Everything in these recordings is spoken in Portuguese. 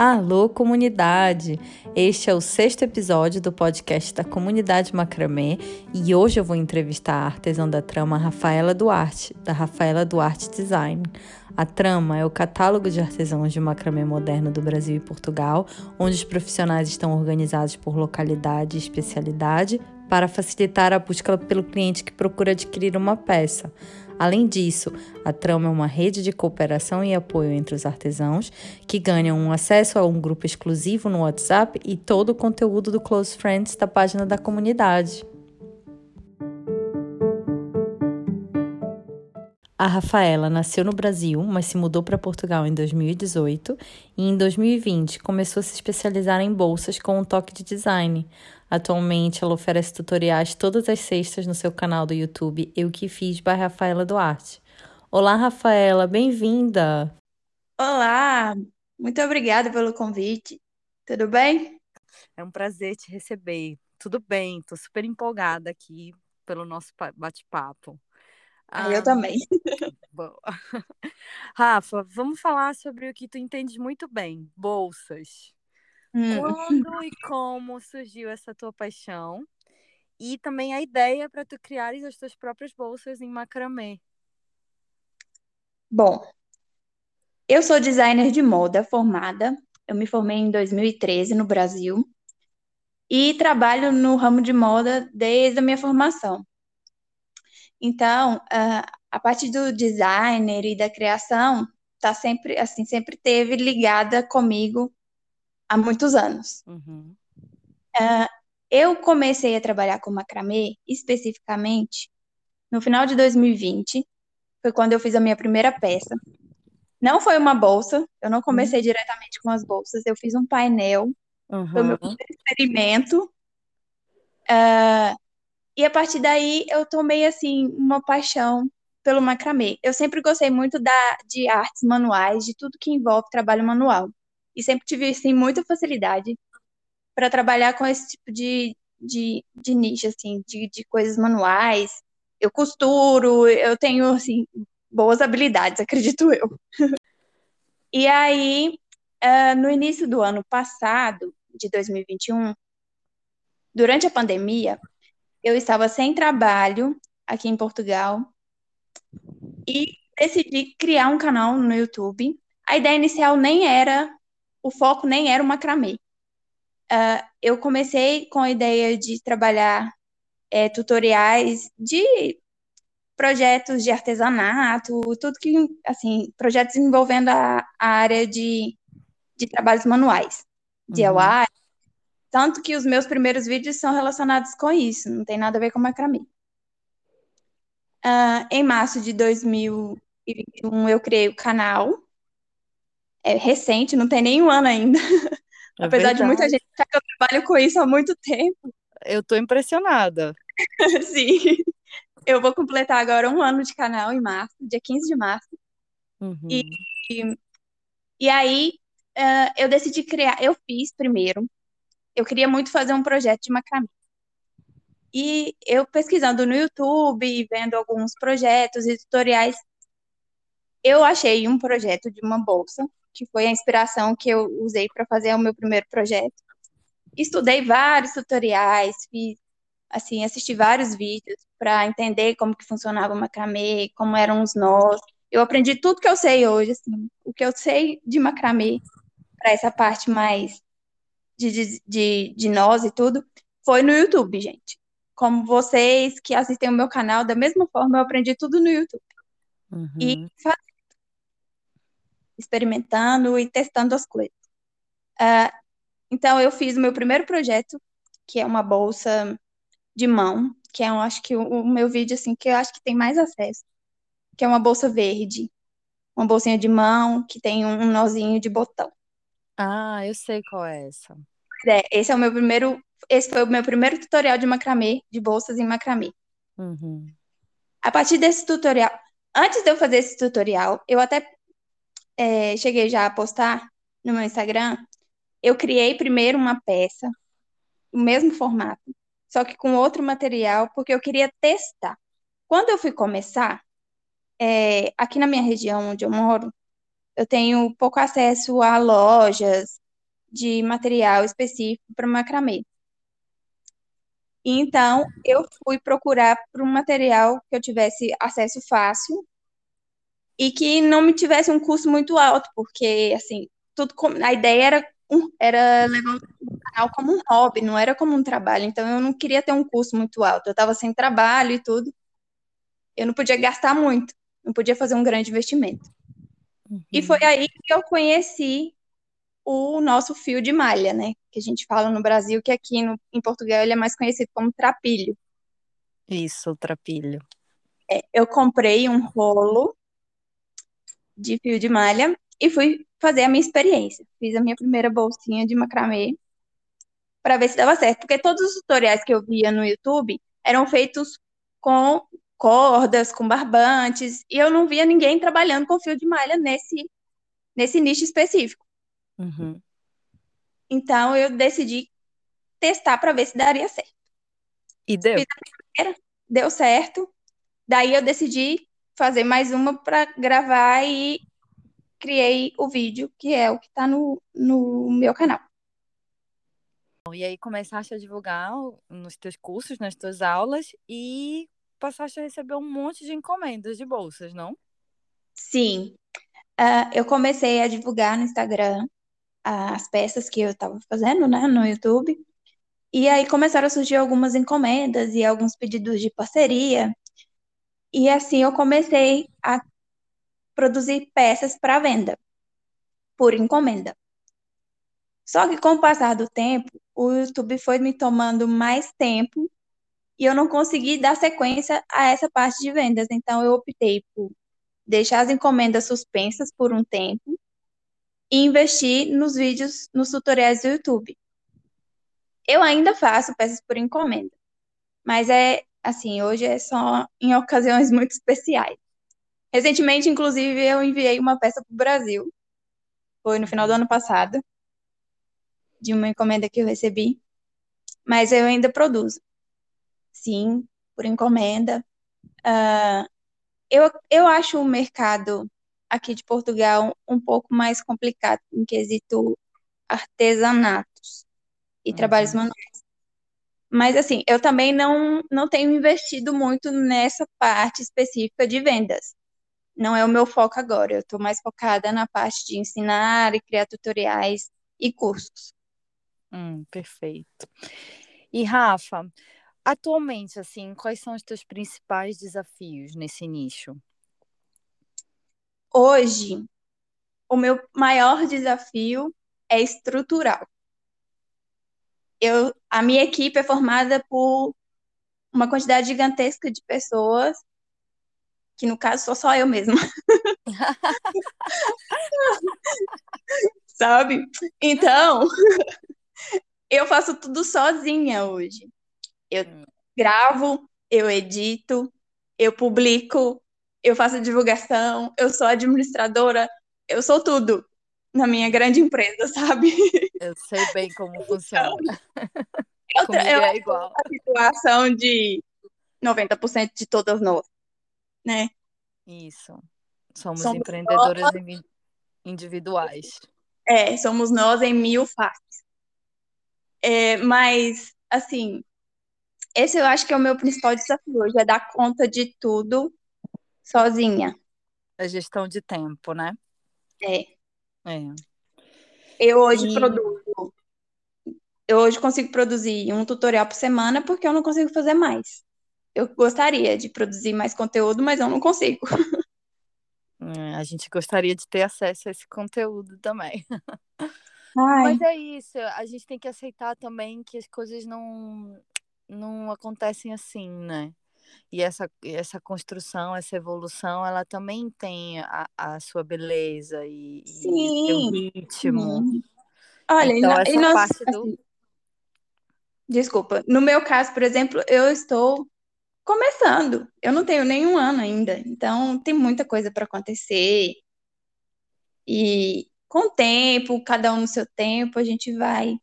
Alô, comunidade! Este é o sexto episódio do podcast da Comunidade Macramê e hoje eu vou entrevistar a artesã da trama Rafaela Duarte, da Rafaela Duarte Design. A Trama é o catálogo de artesãos de macramê moderno do Brasil e Portugal, onde os profissionais estão organizados por localidade e especialidade para facilitar a busca pelo cliente que procura adquirir uma peça. Além disso, a Trama é uma rede de cooperação e apoio entre os artesãos que ganham um acesso a um grupo exclusivo no WhatsApp e todo o conteúdo do Close Friends da página da comunidade. A Rafaela nasceu no Brasil, mas se mudou para Portugal em 2018 e em 2020 começou a se especializar em bolsas com um toque de design. Atualmente, ela oferece tutoriais todas as sextas no seu canal do YouTube Eu Que Fiz by Rafaela Duarte. Olá, Rafaela, bem-vinda! Olá, muito obrigada pelo convite. Tudo bem? É um prazer te receber. Tudo bem, estou super empolgada aqui pelo nosso bate-papo. Ah, eu também. Boa. Rafa, vamos falar sobre o que tu entendes muito bem, bolsas. Hum. Quando e como surgiu essa tua paixão? E também a ideia para tu criares as tuas próprias bolsas em macramê. Bom, eu sou designer de moda formada. Eu me formei em 2013 no Brasil e trabalho no ramo de moda desde a minha formação. Então, a parte do designer e da criação tá sempre assim, sempre teve ligada comigo há muitos anos. Uhum. Uh, eu comecei a trabalhar com macramê, especificamente, no final de 2020. Foi quando eu fiz a minha primeira peça. Não foi uma bolsa, eu não comecei uhum. diretamente com as bolsas, eu fiz um painel. Uhum. Foi o meu primeiro experimento. Uh, e a partir daí eu tomei, assim, uma paixão pelo macramê. Eu sempre gostei muito da, de artes manuais, de tudo que envolve trabalho manual e sempre tive assim, muita facilidade para trabalhar com esse tipo de, de, de nicho, assim, de, de coisas manuais. Eu costuro, eu tenho assim, boas habilidades, acredito eu. e aí, uh, no início do ano passado, de 2021, durante a pandemia, eu estava sem trabalho aqui em Portugal e decidi criar um canal no YouTube. A ideia inicial nem era o foco nem era o macramê. Uh, eu comecei com a ideia de trabalhar é, tutoriais de projetos de artesanato, tudo que, assim, projetos envolvendo a, a área de, de trabalhos manuais, de uhum. tanto que os meus primeiros vídeos são relacionados com isso, não tem nada a ver com macramê. Uh, em março de 2021, eu criei o canal, é recente, não tem nenhum ano ainda. É Apesar verdade. de muita gente achar que eu trabalho com isso há muito tempo. Eu tô impressionada. Sim. Eu vou completar agora um ano de canal em março, dia 15 de março. Uhum. E, e aí uh, eu decidi criar, eu fiz primeiro. Eu queria muito fazer um projeto de macramê. E eu pesquisando no YouTube, vendo alguns projetos e tutoriais, eu achei um projeto de uma bolsa que foi a inspiração que eu usei para fazer o meu primeiro projeto. Estudei vários tutoriais, fiz, assim, assisti vários vídeos para entender como que funcionava o macramê, como eram os nós. Eu aprendi tudo que eu sei hoje, assim, o que eu sei de macramê para essa parte mais de, de, de, de nós e tudo, foi no YouTube, gente. Como vocês que assistem o meu canal, da mesma forma, eu aprendi tudo no YouTube. Uhum. E experimentando e testando as coisas. Uh, então, eu fiz o meu primeiro projeto, que é uma bolsa de mão, que é, eu acho que o, o meu vídeo, assim, que eu acho que tem mais acesso, que é uma bolsa verde, uma bolsinha de mão que tem um, um nozinho de botão. Ah, eu sei qual é essa. É, esse é o meu primeiro, esse foi o meu primeiro tutorial de macramê, de bolsas em macramê. Uhum. A partir desse tutorial, antes de eu fazer esse tutorial, eu até é, cheguei já a postar no meu Instagram, eu criei primeiro uma peça, o mesmo formato, só que com outro material, porque eu queria testar. Quando eu fui começar, é, aqui na minha região onde eu moro, eu tenho pouco acesso a lojas, de material específico para macramê. Então, eu fui procurar por um material que eu tivesse acesso fácil e que não me tivesse um custo muito alto, porque, assim, tudo a ideia era, um, era levar o canal como um hobby, não era como um trabalho. Então, eu não queria ter um custo muito alto. Eu estava sem trabalho e tudo. Eu não podia gastar muito, não podia fazer um grande investimento. Uhum. E foi aí que eu conheci o nosso fio de malha, né? Que a gente fala no Brasil, que aqui no, em Portugal ele é mais conhecido como trapilho. Isso, o trapilho. É, eu comprei um rolo de fio de malha e fui fazer a minha experiência. Fiz a minha primeira bolsinha de macramê para ver se dava certo, porque todos os tutoriais que eu via no YouTube eram feitos com cordas, com barbantes, e eu não via ninguém trabalhando com fio de malha nesse, nesse nicho específico. Uhum. Então eu decidi testar para ver se daria certo. E deu? Primeira, deu certo. Daí eu decidi fazer mais uma para gravar e criei o vídeo, que é o que está no, no meu canal. E aí começaste a divulgar nos teus cursos, nas tuas aulas e passaste a receber um monte de encomendas de bolsas, não? Sim. Uh, eu comecei a divulgar no Instagram as peças que eu estava fazendo, né, no YouTube. E aí começaram a surgir algumas encomendas e alguns pedidos de parceria. E assim eu comecei a produzir peças para venda por encomenda. Só que com o passar do tempo, o YouTube foi me tomando mais tempo e eu não consegui dar sequência a essa parte de vendas. Então eu optei por deixar as encomendas suspensas por um tempo e investir nos vídeos, nos tutoriais do YouTube. Eu ainda faço peças por encomenda, mas é assim, hoje é só em ocasiões muito especiais. Recentemente, inclusive, eu enviei uma peça para o Brasil. Foi no final do ano passado, de uma encomenda que eu recebi. Mas eu ainda produzo. Sim, por encomenda. Uh, eu, eu acho o mercado aqui de Portugal um pouco mais complicado em quesito artesanatos e uhum. trabalhos manuais. Mas assim, eu também não, não tenho investido muito nessa parte específica de vendas. Não é o meu foco agora. Eu estou mais focada na parte de ensinar e criar tutoriais e cursos. Hum, perfeito. E Rafa, atualmente, assim, quais são os teus principais desafios nesse nicho? Hoje, o meu maior desafio é estrutural. Eu, a minha equipe é formada por uma quantidade gigantesca de pessoas, que no caso sou só eu mesma. Sabe? Então, eu faço tudo sozinha hoje. Eu hum. gravo, eu edito, eu publico, eu faço divulgação, eu sou administradora, eu sou tudo na minha grande empresa, sabe? Eu sei bem como funciona. Então, eu, eu é igual. A situação de 90% de todas nós, né? Isso. Somos, somos empreendedoras nós, individuais. É, somos nós em mil faces. É, mas, assim, esse eu acho que é o meu principal desafio hoje, é dar conta de tudo sozinha. A gestão de tempo, né? É. É. Eu hoje e... produzo. Eu hoje consigo produzir um tutorial por semana porque eu não consigo fazer mais. Eu gostaria de produzir mais conteúdo, mas eu não consigo. É, a gente gostaria de ter acesso a esse conteúdo também. Ai. Mas é isso, a gente tem que aceitar também que as coisas não, não acontecem assim, né? E essa, essa construção, essa evolução, ela também tem a, a sua beleza e, e seu ritmo. Sim. Olha, então, e, essa nós, parte do... Assim, desculpa, no meu caso, por exemplo, eu estou começando. Eu não tenho nenhum ano ainda, então tem muita coisa para acontecer. E com o tempo, cada um no seu tempo, a gente vai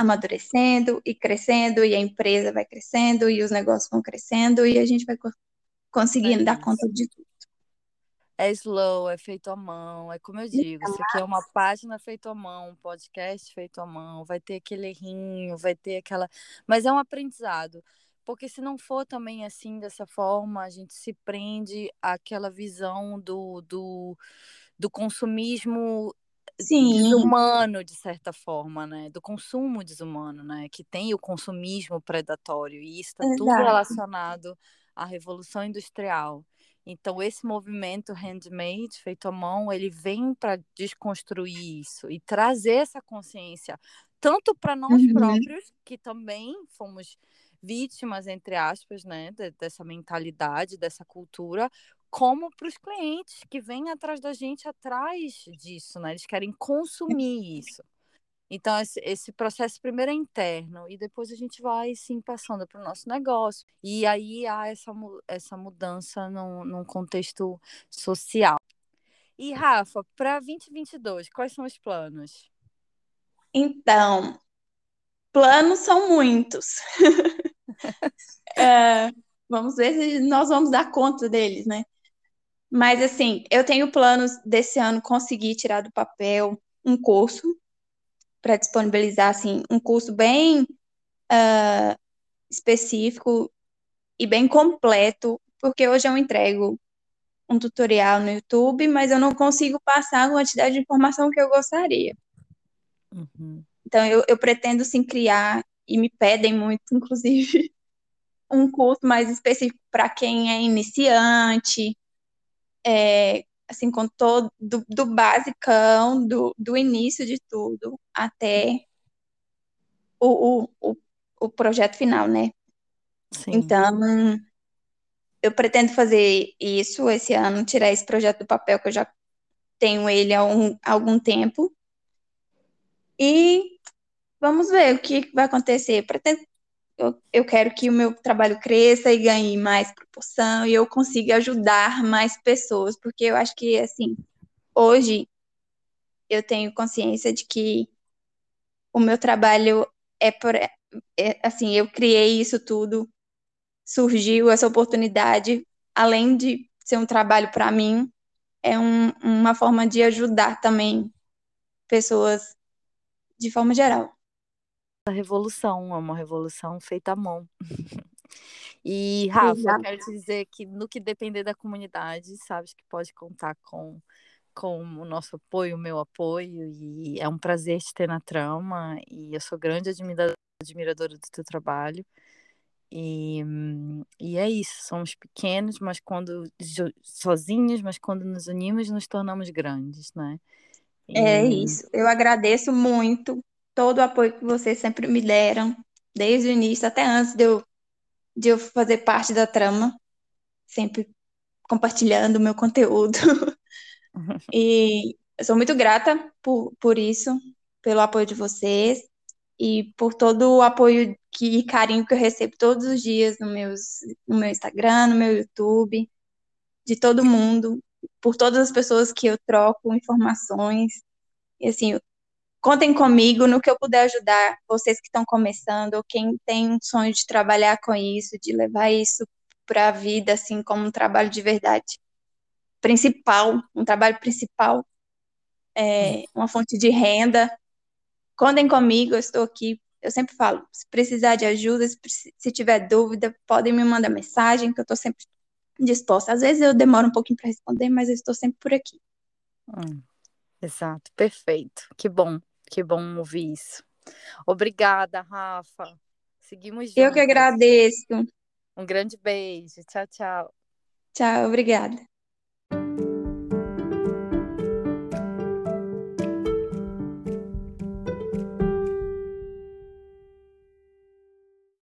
amadurecendo e crescendo, e a empresa vai crescendo, e os negócios vão crescendo, e a gente vai conseguindo é dar conta de tudo. é slow, é feito à mão, é como eu digo, isso aqui é uma página feita à mão, um podcast feito à mão, vai ter aquele errinho, vai ter aquela. Mas é um aprendizado. Porque se não for também assim, dessa forma, a gente se prende àquela visão do, do, do consumismo Sim. desumano, de certa forma, né? Do consumo desumano, né? Que tem o consumismo predatório. E isso está tudo relacionado à Revolução Industrial. Então, esse movimento handmade, feito à mão, ele vem para desconstruir isso e trazer essa consciência, tanto para nós uhum. próprios, que também fomos vítimas, entre aspas, né, dessa mentalidade, dessa cultura, como para os clientes que vêm atrás da gente atrás disso, né? Eles querem consumir isso. Então, esse, esse, processo primeiro é interno e depois a gente vai, sim, passando para o nosso negócio. E aí há essa, essa mudança num, num contexto social. E, Rafa, para 2022, quais são os planos? Então, planos são muitos. é, vamos ver se nós vamos dar conta deles, né? Mas, assim, eu tenho planos desse ano conseguir tirar do papel um curso para disponibilizar, assim, um curso bem uh, específico e bem completo, porque hoje eu entrego um tutorial no YouTube, mas eu não consigo passar a quantidade de informação que eu gostaria. Uhum. Então, eu, eu pretendo, sim, criar, e me pedem muito, inclusive, um curso mais específico para quem é iniciante, é, assim, com todo, do, do basicão, do, do início de tudo, até o, o, o, projeto final, né? Sim. Então, eu pretendo fazer isso esse ano, tirar esse projeto do papel, que eu já tenho ele há, um, há algum tempo. E vamos ver o que vai acontecer. Pretendo eu, quero que o meu trabalho cresça e ganhe mais proporção e eu consiga ajudar mais pessoas, porque eu acho que, assim, hoje eu tenho consciência de que o meu trabalho é por. É, assim, eu criei isso tudo, surgiu essa oportunidade, além de ser um trabalho para mim, é um, uma forma de ajudar também pessoas de forma geral revolução, é uma revolução feita à mão. E, Rafa, Exato. quero te dizer que no que depender da comunidade, sabes que pode contar com, com o nosso apoio, o meu apoio, e é um prazer te ter na trama, e eu sou grande admiradora, admiradora do teu trabalho. E, e é isso, somos pequenos, mas quando sozinhos, mas quando nos unimos, nos tornamos grandes, né? E... É isso. Eu agradeço muito todo o apoio que vocês sempre me deram, desde o início, até antes de eu, de eu fazer parte da trama, sempre compartilhando o meu conteúdo. e eu sou muito grata por, por isso, pelo apoio de vocês e por todo o apoio que, e carinho que eu recebo todos os dias no, meus, no meu Instagram, no meu YouTube, de todo mundo, por todas as pessoas que eu troco informações. E assim, Contem comigo no que eu puder ajudar vocês que estão começando, ou quem tem um sonho de trabalhar com isso, de levar isso para a vida, assim, como um trabalho de verdade. Principal, um trabalho principal, é, uma fonte de renda. Contem comigo, eu estou aqui. Eu sempre falo, se precisar de ajuda, se, se tiver dúvida, podem me mandar mensagem, que eu estou sempre disposta. Às vezes eu demoro um pouquinho para responder, mas eu estou sempre por aqui. Hum, exato, perfeito. Que bom. Que bom ouvir isso. Obrigada, Rafa. Seguimos juntos. Eu que agradeço. Um grande beijo. Tchau, tchau. Tchau, obrigada.